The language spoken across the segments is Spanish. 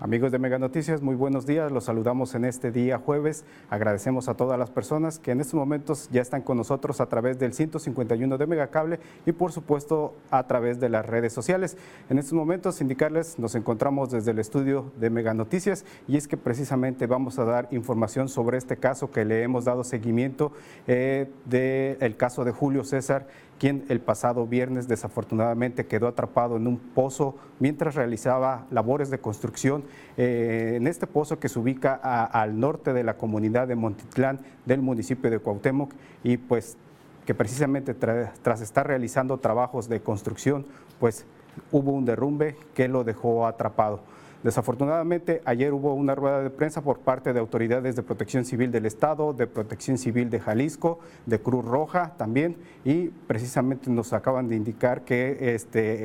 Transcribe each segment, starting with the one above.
Amigos de Mega Noticias, muy buenos días. Los saludamos en este día jueves. Agradecemos a todas las personas que en estos momentos ya están con nosotros a través del 151 de Megacable y por supuesto a través de las redes sociales. En estos momentos indicarles, nos encontramos desde el estudio de Mega Noticias y es que precisamente vamos a dar información sobre este caso que le hemos dado seguimiento eh, del caso de Julio César quien el pasado viernes desafortunadamente quedó atrapado en un pozo mientras realizaba labores de construcción eh, en este pozo que se ubica al norte de la comunidad de Montitlán del municipio de Cuauhtémoc y pues que precisamente tras estar realizando trabajos de construcción pues hubo un derrumbe que lo dejó atrapado. Desafortunadamente, ayer hubo una rueda de prensa por parte de autoridades de protección civil del Estado, de protección civil de Jalisco, de Cruz Roja también, y precisamente nos acaban de indicar que este,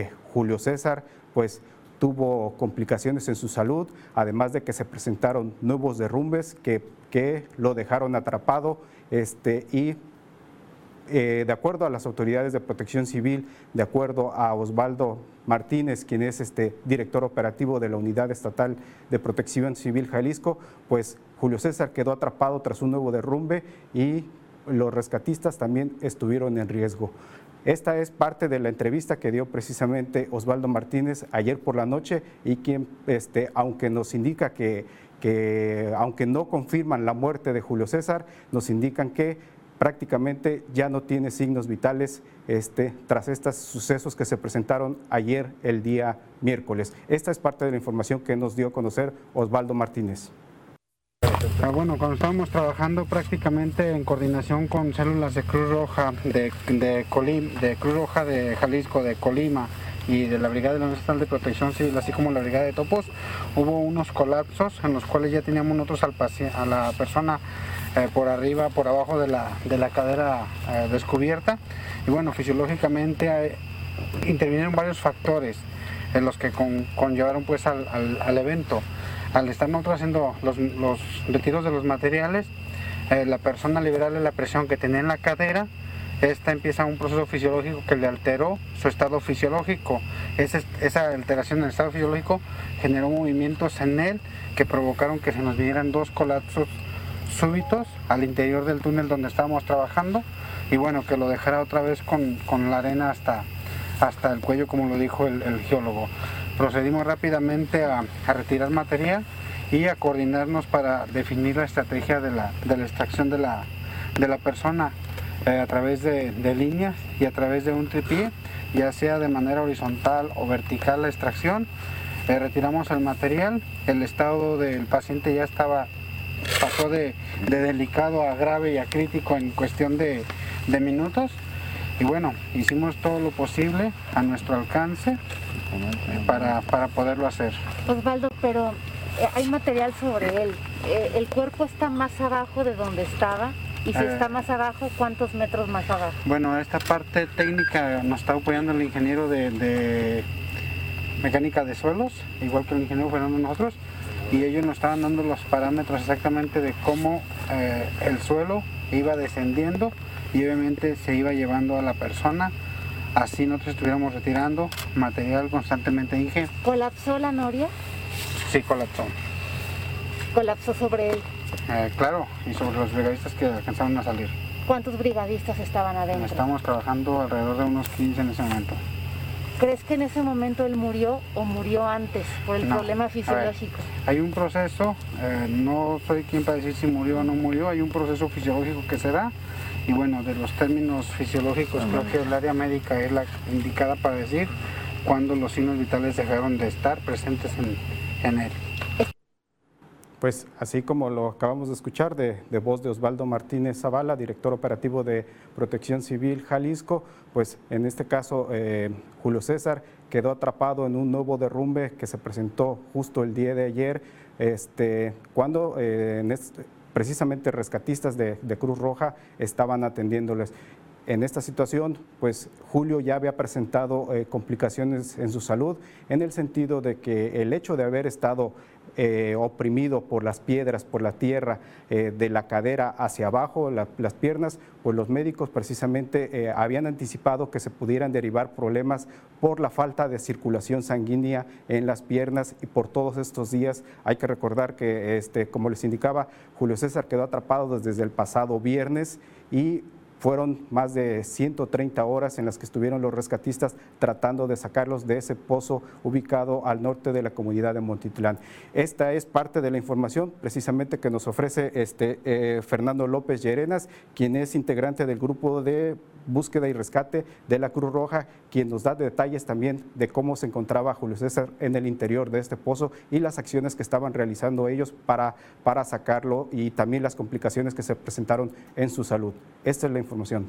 eh, Julio César, pues tuvo complicaciones en su salud, además de que se presentaron nuevos derrumbes que, que lo dejaron atrapado este, y eh, de acuerdo a las autoridades de protección civil, de acuerdo a Osvaldo Martínez, quien es este director operativo de la Unidad Estatal de Protección Civil Jalisco, pues Julio César quedó atrapado tras un nuevo derrumbe y los rescatistas también estuvieron en riesgo. Esta es parte de la entrevista que dio precisamente Osvaldo Martínez ayer por la noche y quien, este, aunque nos indica que, que, aunque no confirman la muerte de Julio César, nos indican que prácticamente ya no tiene signos vitales este, tras estos sucesos que se presentaron ayer, el día miércoles. Esta es parte de la información que nos dio a conocer Osvaldo Martínez. Ah, bueno, cuando estábamos trabajando prácticamente en coordinación con células de Cruz Roja de, de, de Cruz Roja de Jalisco, de Colima y de la Brigada Nacional de Protección Civil, así como la Brigada de Topos, hubo unos colapsos en los cuales ya teníamos nosotros al a la persona eh, por arriba, por abajo de la, de la cadera eh, descubierta. Y bueno, fisiológicamente eh, intervinieron varios factores en los que conllevaron pues al, al, evento. Al estar nosotros haciendo los, los retiros de los materiales, la persona liberarle la presión que tenía en la cadera, esta empieza un proceso fisiológico que le alteró su estado fisiológico. Esa, esa alteración en el estado fisiológico generó movimientos en él que provocaron que se nos vinieran dos colapsos súbitos al interior del túnel donde estábamos trabajando y bueno, que lo dejara otra vez con, la arena hasta, hasta el cuello, como lo dijo el, geólogo. Procedimos rápidamente a, retirar material y a coordinarnos para definir la estrategia de la, extracción de la, de la persona eh, a través de, líneas y a través de un tripié, ya sea de manera horizontal o vertical la extracción. Eh, retiramos el material, el estado del paciente ya estaba pasó de, delicado a grave y a crítico en cuestión de, minutos. Y bueno, hicimos todo lo posible a nuestro alcance para, poderlo hacer. Osvaldo, pero eh, hay material sobre él. Eh, ¿El cuerpo está más abajo de donde estaba? Y si está eh. más abajo, ¿cuántos metros más abajo? Bueno, esta parte técnica nos está apoyando el ingeniero de, de mecánica de suelos, igual que el ingeniero Fernando nosotros y ellos nos estaban dando los parámetros exactamente de cómo eh, el suelo iba descendiendo y obviamente se iba llevando a la persona. Así nosotros estuviéramos retirando material constantemente. Dije, ¿Colapsó la noria? Sí, colapsó. ¿Colapsó sobre él? Eh, claro, y sobre los brigadistas que alcanzaron a salir. ¿Cuántos brigadistas estaban adentro? Estamos trabajando alrededor de unos 15 en ese momento. ¿Crees que en ese momento él murió o murió antes por el problema fisiológico? hay un proceso, eh, no soy quien para decir si murió o no murió, hay un proceso fisiológico que se da y bueno, de los términos fisiológicos creo que el área médica es la indicada para decir cuándo los signos vitales dejaron de estar presentes en, en él. Pues así como lo acabamos de escuchar de, voz de Osvaldo Martínez Zavala, director operativo de Protección Civil Jalisco, pues en este caso eh, Julio César quedó atrapado en un nuevo derrumbe que se presentó justo el día de ayer, este, cuando eh, precisamente rescatistas de, Cruz Roja estaban atendiéndoles. En esta situación, pues Julio ya había presentado eh, complicaciones en su salud, en el sentido de que el hecho de haber estado eh, oprimido por las piedras, por la tierra, eh, de la cadera hacia abajo, las piernas, pues los médicos precisamente habían anticipado que se pudieran derivar problemas por la falta de circulación sanguínea en las piernas y por todos estos días. Hay que recordar que, este, como les indicaba, Julio César quedó atrapado desde el pasado viernes y fueron más de 130 horas en las que estuvieron los rescatistas tratando de sacarlos de ese pozo ubicado al norte de la comunidad de Montitlán. Esta es parte de la información precisamente que nos ofrece este, eh, Fernando López Llerenas, quien es integrante del grupo de búsqueda y rescate de la Cruz Roja, quien nos da detalles también de cómo se encontraba Julio César en el interior de este pozo y las acciones que estaban realizando ellos para, para sacarlo y también las complicaciones que se presentaron en su salud. Esta es la información.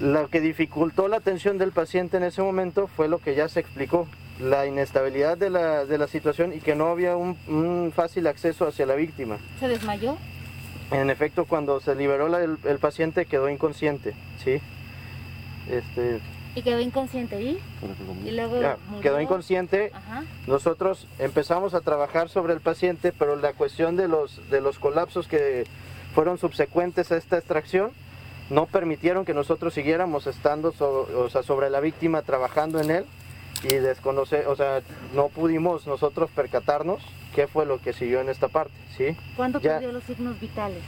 Lo que dificultó la atención del paciente en ese momento fue lo que ya se explicó, la inestabilidad de la, de la situación y que no había un, un fácil acceso hacia la víctima. ¿Se desmayó? En efecto, cuando se liberó el, paciente quedó inconsciente, ¿sí? Este, ¿Y quedó inconsciente y? y luego quedó inconsciente. Nosotros empezamos a trabajar sobre el paciente, pero la cuestión de los, de los colapsos que fueron subsecuentes a esta extracción no permitieron que nosotros siguiéramos estando sobre la víctima, trabajando en él y desconocer, o sea, no pudimos nosotros percatarnos qué fue lo que siguió en esta parte, ¿sí? ¿Cuándo perdió los signos vitales?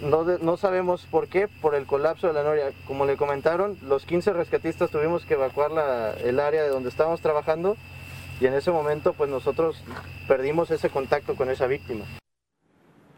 No, no sabemos por qué, por el colapso de la noria. Como le comentaron, los 15 rescatistas tuvimos que evacuar la, el área de donde estábamos trabajando y en ese momento pues nosotros perdimos ese contacto con esa víctima.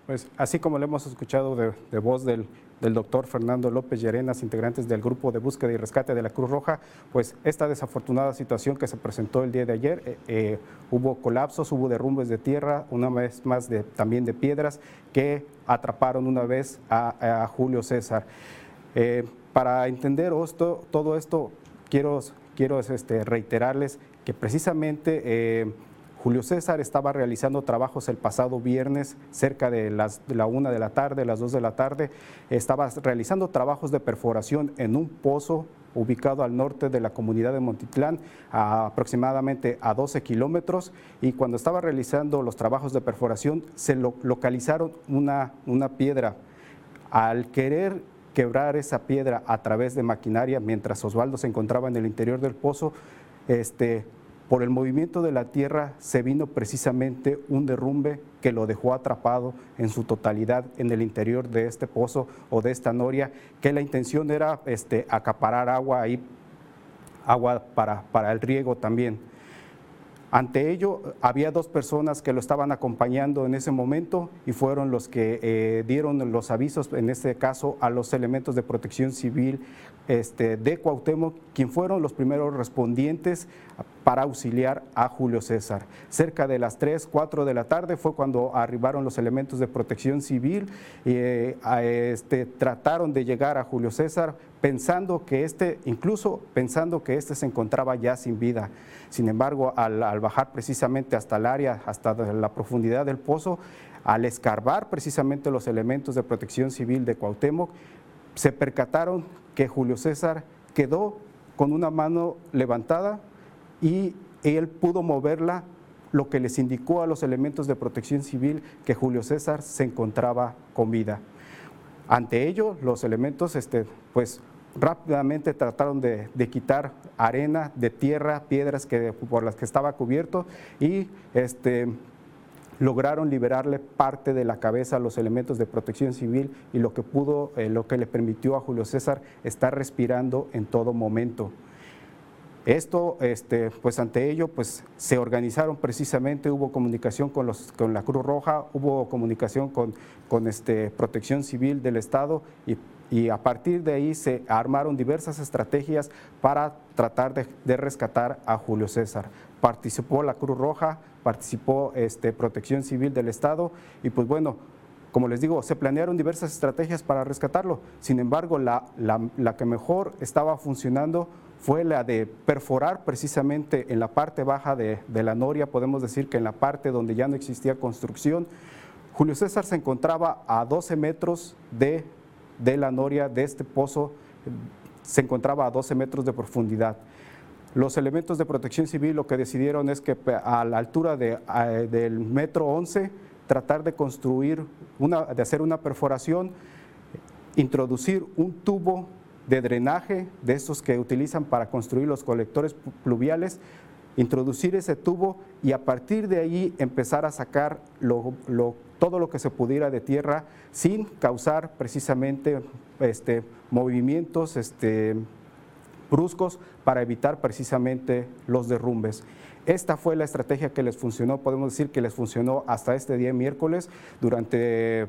Pues así como le hemos escuchado de, voz del, doctor Fernando López Llerenas, integrantes del grupo de búsqueda y rescate de la Cruz Roja, pues esta desafortunada situación que se presentó el día de ayer, eh, eh, hubo colapsos, hubo derrumbes de tierra, una vez más de, también de piedras que atraparon una vez a, Julio César. Eh, para entender esto, todo esto, quiero, quiero este, reiterarles que precisamente Julio César estaba realizando trabajos el pasado viernes cerca de, las, la una de la tarde, las dos de la tarde. Estaba realizando trabajos de perforación en un pozo ubicado al norte de la comunidad de Montitlán, aproximadamente a 12 kilómetros, y cuando estaba realizando los trabajos de perforación se localizaron una, una piedra. Al querer quebrar esa piedra a través de maquinaria, mientras Osvaldo se encontraba en el interior del pozo, este, por el movimiento de la Tierra se vino precisamente un derrumbe que lo dejó atrapado en su totalidad en el interior de este pozo o de esta noria, que la intención era este, acaparar agua ahí, agua para, para el riego también. Ante ello, había dos personas que lo estaban acompañando en ese momento y fueron los que eh, dieron los avisos, en este caso, a los elementos de protección civil este, de Cuauhtémoc, quien fueron los primeros respondientes para auxiliar a Julio César. Cerca de las 3, 4 de la tarde fue cuando arribaron los elementos de protección civil y eh, este, trataron de llegar a Julio César pensando que este, incluso pensando que este se encontraba ya sin vida. Sin embargo, al, bajar precisamente hasta el área, hasta la profundidad del pozo, al escarbar precisamente los elementos de protección civil de Cuauhtémoc, se percataron que Julio César quedó con una mano levantada y él pudo moverla, lo que les indicó a los elementos de protección civil que Julio César se encontraba con vida. Ante ello, los elementos este, pues, rápidamente trataron de, quitar arena, de tierra, piedras que, por las que estaba cubierto y este, lograron liberarle parte de la cabeza a los elementos de protección civil y lo que pudo, eh, lo que le permitió a Julio César estar respirando en todo momento. Esto, este, pues ante ello, pues se organizaron precisamente, hubo comunicación con, los, con la Cruz Roja, hubo comunicación con, con este, Protección Civil del Estado y y a partir de ahí se armaron diversas estrategias para tratar de, rescatar a Julio César. participó la Cruz Roja, participó este, Protección Civil del Estado y pues bueno, como les digo, se planearon diversas estrategias para rescatarlo. Sin embargo, la, la, que mejor estaba funcionando fue la de perforar precisamente en la parte baja de, de, la noria, podemos decir que en la parte donde ya no existía construcción. Julio César se encontraba a 12 metros de, de la noria, de este pozo, se encontraba a 12 metros de profundidad. Los elementos de protección civil lo que decidieron es que a la altura de, del metro 11 tratar de construir, una, de hacer una perforación, introducir un tubo de drenaje de estos que utilizan para construir los colectores pluviales, introducir ese tubo y a partir de ahí empezar a sacar todo lo que se pudiera de tierra sin causar precisamente este, movimientos este, bruscos para evitar precisamente los derrumbes. Esta fue la estrategia que les funcionó, podemos decir que les funcionó hasta este día miércoles. Durante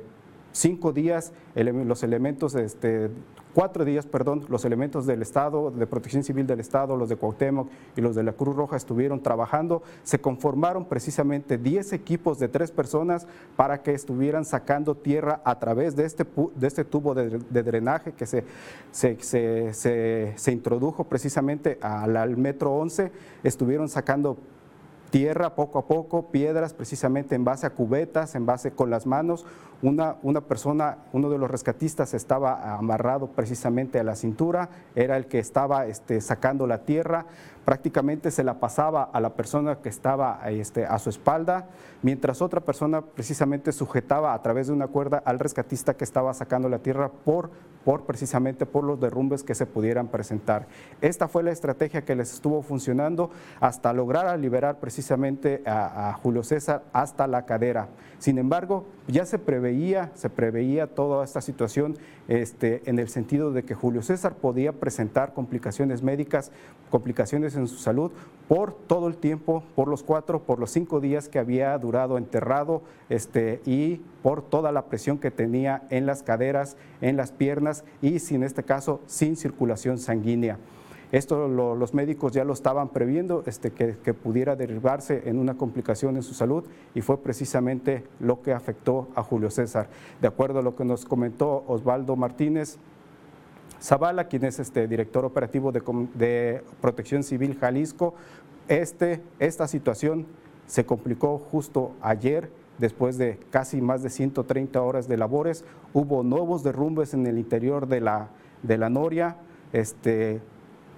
cinco días los elementos este, cuatro días, perdón, los elementos del Estado, de Protección Civil del Estado, los de Cuauhtémoc y los de la Cruz Roja estuvieron trabajando. Se conformaron precisamente 10 equipos de tres personas para que estuvieran sacando tierra a través de este, de este tubo de, drenaje que se, se, se, introdujo precisamente al, al metro 11. Estuvieron sacando tierra poco a poco, piedras precisamente en base a cubetas, en base con las manos. Una, una, persona, uno de los rescatistas estaba amarrado precisamente a la cintura, era el que estaba este, sacando la tierra, prácticamente se la pasaba a la persona que estaba este, a su espalda, mientras otra persona precisamente sujetaba a través de una cuerda al rescatista que estaba sacando la tierra por, por precisamente por los derrumbes que se pudieran presentar. Esta fue la estrategia que les estuvo funcionando hasta lograr liberar precisamente a, a Julio César hasta la cadera. Sin embargo, ya se preveía, se preveía toda esta situación este, en el sentido de que Julio César podía presentar complicaciones médicas, complicaciones en su salud por todo el tiempo, por los cuatro, por los cinco días que había durado enterrado este, y por toda la presión que tenía en las caderas, en las piernas y, en este caso, sin circulación sanguínea. Esto los médicos ya lo estaban previendo, este, que, pudiera derivarse en una complicación en su salud y fue precisamente lo que afectó a Julio César. De acuerdo a lo que nos comentó Osvaldo Martínez, Zavala, quien es este director operativo de, Protección Civil Jalisco, este, esta situación se complicó justo ayer, después de casi más de 130 horas de labores, hubo nuevos derrumbes en el interior de la, Noria,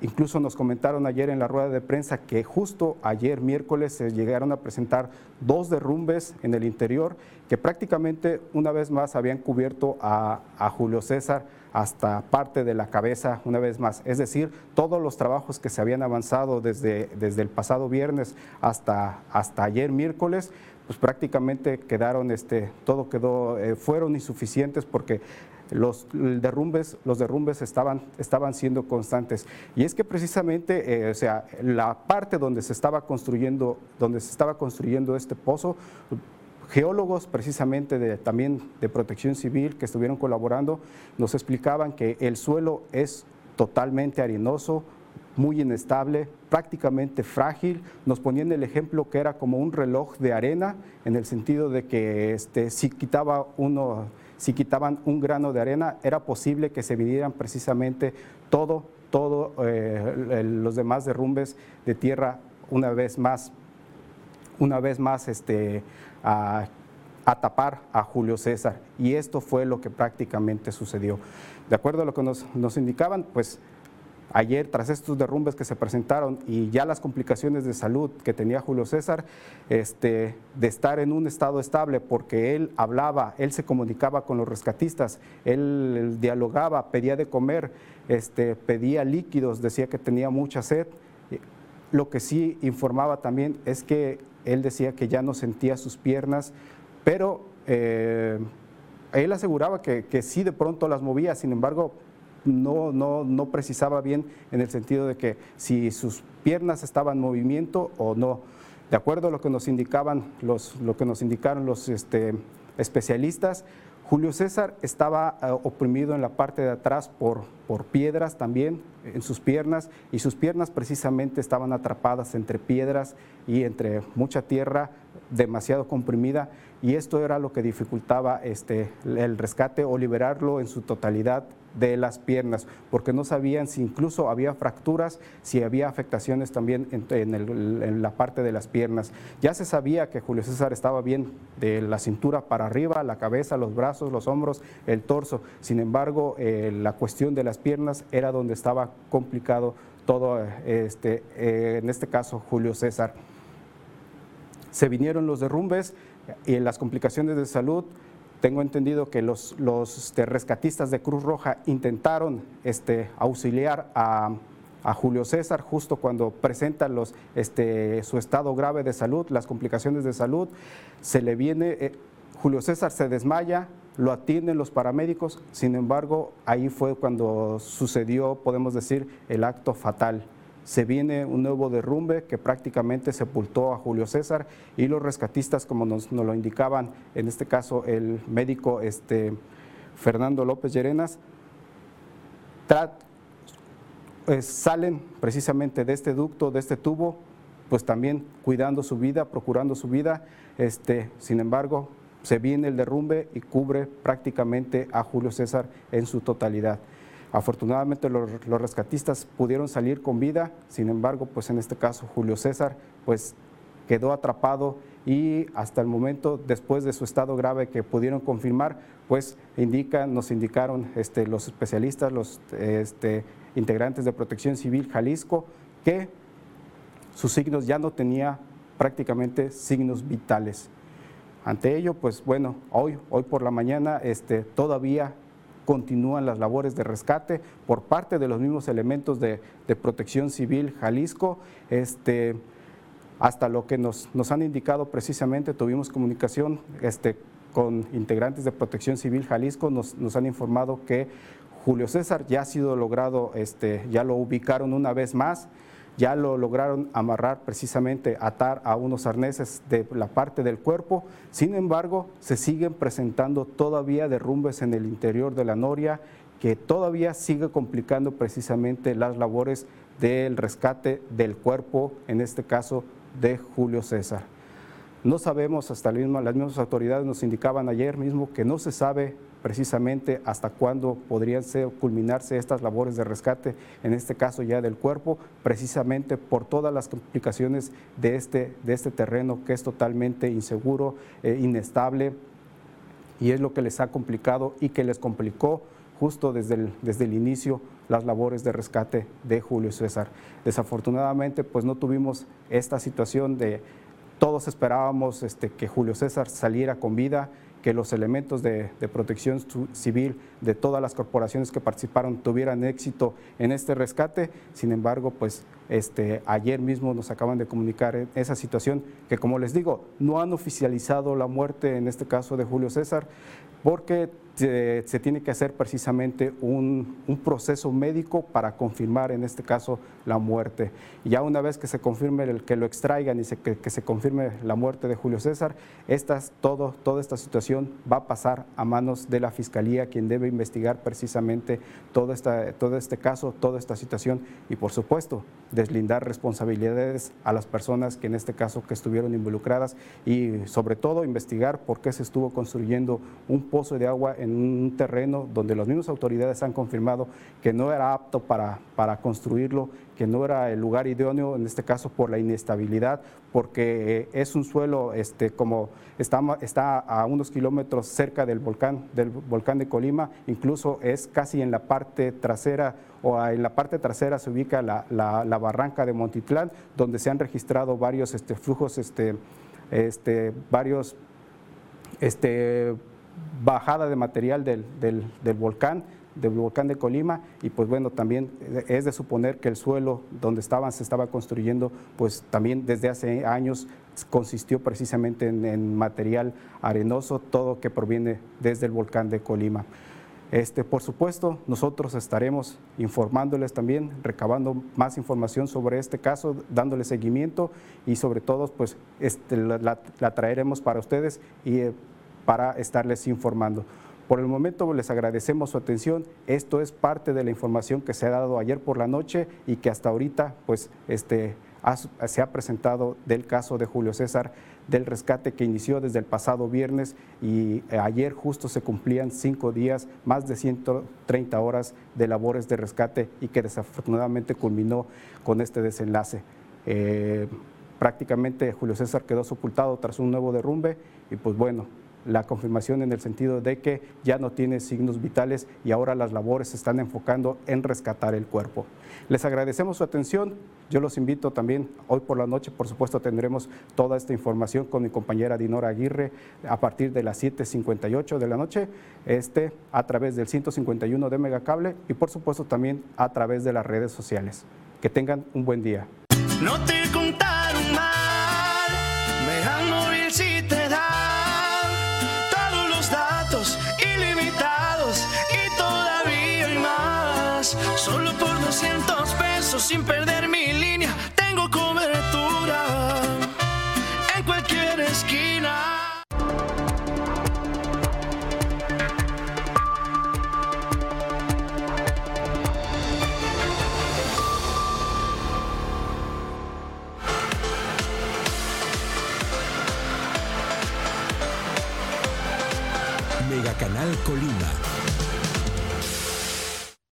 Incluso nos comentaron ayer en la rueda de prensa que justo ayer miércoles se llegaron a presentar dos derrumbes en el interior que prácticamente una vez más habían cubierto a, Julio César hasta parte de la cabeza una vez más. Es decir, todos los trabajos que se habían avanzado desde, desde el pasado viernes hasta, hasta ayer miércoles, pues prácticamente quedaron, este, todo quedó, eh, fueron insuficientes porque los derrumbes, los derrumbes estaban, estaban siendo constantes. Y es que precisamente, eh, o sea, la parte donde se estaba construyendo, donde se estaba construyendo este pozo, geólogos precisamente de, también de protección civil que estuvieron colaborando, nos explicaban que el suelo es totalmente arenoso, muy inestable, prácticamente frágil. Nos ponían el ejemplo que era como un reloj de arena, en el sentido de que este, si quitaba uno si quitaban un grano de arena, era posible que se vinieran precisamente todo, todo eh, los demás derrumbes de tierra una vez más, una vez más este, a, tapar a Julio César. Y esto fue lo que prácticamente sucedió. De acuerdo a lo que nos indicaban, pues ayer tras estos derrumbes que se presentaron y ya las complicaciones de salud que tenía Julio César, este, de estar en un estado estable porque él hablaba, él se comunicaba con los rescatistas, él, dialogaba, pedía de comer, este, pedía líquidos, decía que tenía mucha sed. Lo que sí informaba también es que él decía que ya no sentía sus piernas, pero eh, él aseguraba que, que sí de pronto las movía, sin embargo, no, no, no precisaba bien en el sentido de que si sus piernas estaban en movimiento o no. De acuerdo a lo que nos indicaban los, lo que nos indicaron los este, especialistas, Julio César estaba eh, oprimido en la parte de atrás por, por piedras también en sus piernas y sus piernas precisamente estaban atrapadas entre piedras y entre mucha tierra demasiado comprimida y esto era lo que dificultaba este, el rescate o liberarlo en su totalidad de las piernas, porque no sabían si incluso había fracturas, si había afectaciones también en, la parte de las piernas. Ya se sabía que Julio César estaba bien de la cintura para arriba, la cabeza, los brazos, los hombros, el torso. Sin embargo, eh, la cuestión de las piernas era donde estaba complicado todo, este, eh, en este caso, Julio César. Se vinieron los derrumbes y las complicaciones de salud tengo entendido que los, este, rescatistas de Cruz Roja intentaron este, auxiliar a, Julio César justo cuando presenta los, este, su estado grave de salud, las complicaciones de salud. Se le viene, eh, Julio César se desmaya, lo atienden los paramédicos, sin embargo, ahí fue cuando sucedió, podemos decir, el acto fatal se viene un nuevo derrumbe que prácticamente sepultó a Julio César y los rescatistas, como nos, lo indicaban, en este caso el médico este, Fernando López Llerenas, eh, salen precisamente de este ducto, de este tubo, pues también cuidando su vida, procurando su vida. Este, sin embargo, se viene el derrumbe y cubre prácticamente a Julio César en su totalidad. Afortunadamente los, rescatistas pudieron salir con vida, sin embargo, pues en este caso Julio César pues quedó atrapado y hasta el momento, después de su estado grave que pudieron confirmar, pues indican, nos indicaron este, los especialistas, los este, integrantes de Protección Civil Jalisco, que sus signos ya no tenía prácticamente signos vitales. Ante ello, pues bueno, hoy, hoy por la mañana este, todavía continúan las labores de rescate por parte de los mismos elementos de, protección civil Jalisco. Este, hasta lo que nos, nos, han indicado precisamente, tuvimos comunicación este, con integrantes de Protección Civil Jalisco, nos, nos, han informado que Julio César ya ha sido logrado, este, ya lo ubicaron una vez más, ya lo lograron amarrar precisamente, atar a unos arneses de la parte del cuerpo. Sin embargo, se siguen presentando todavía derrumbes en el interior de la noria que todavía sigue complicando precisamente las labores del rescate del cuerpo, en este caso de Julio César. No sabemos, hasta las mismas autoridades nos indicaban ayer mismo que no se sabe precisamente hasta cuándo podrían culminarse estas labores de rescate, en este caso ya del cuerpo, precisamente por todas las complicaciones de este, de este terreno que es totalmente inseguro, eh, inestable, y es lo que les ha complicado y que les complicó justo desde el, desde el inicio las labores de rescate de Julio César. Desafortunadamente, pues no tuvimos esta situación de todos esperábamos este, que Julio César saliera con vida, que los elementos de, protección civil de todas las corporaciones que participaron tuvieran éxito en este rescate. Sin embargo, pues este, ayer mismo nos acaban de comunicar esa situación que, como les digo, no han oficializado la muerte, en este caso de Julio César, porque se, tiene que hacer precisamente un, proceso médico para confirmar en este caso la muerte. ya una vez que se confirme el, que lo extraigan y que, se confirme la muerte de Julio César, todo, toda esta situación va a pasar a manos de la Fiscalía, quien debe investigar precisamente todo, esta, todo este caso, toda esta situación y por supuesto deslindar responsabilidades a las personas que en este caso que estuvieron involucradas y sobre todo investigar por qué se estuvo construyendo un pozo de agua en un terreno donde las mismas autoridades han confirmado que no era apto para, para construirlo, que no era el lugar idóneo, en este caso por la inestabilidad, porque eh, es un suelo este, como está, está a unos kilómetros cerca del volcán, del volcán de Colima, incluso es casi en la parte trasera o en la parte trasera se ubica la, la, barranca de Montitlán, donde se han registrado varios este, flujos, este, este, varios este, bajada de material del, del, volcán, del volcán de Colima y pues bueno, también es de suponer que el suelo donde estaban, se estaba construyendo, pues también desde hace años consistió precisamente en, material arenoso, todo que proviene desde el volcán de Colima. Este, por supuesto, nosotros estaremos informándoles también, recabando más información sobre este caso, dándole seguimiento y sobre todo, pues este, la, traeremos para ustedes y eh, para estarles informando. Por el momento les agradecemos su atención. Esto es parte de la información que se ha dado ayer por la noche y que hasta ahorita pues, este, se ha presentado del caso de Julio César del rescate que inició desde el pasado viernes y eh, ayer justo se cumplían cinco días, más de 130 horas de labores de rescate y que desafortunadamente culminó con este desenlace. Eh, prácticamente Julio César quedó sepultado tras un nuevo derrumbe y pues bueno, la confirmación en el sentido de que ya no tiene signos vitales y ahora las labores se están enfocando en rescatar el cuerpo. Les agradecemos su atención. Yo los invito también, hoy por la noche, por supuesto, tendremos toda esta información con mi compañera Dinora Aguirre a partir de las 7.58 de la noche, este, a través del 151 de Megacable y por supuesto también a través de las redes sociales. Que tengan un buen día.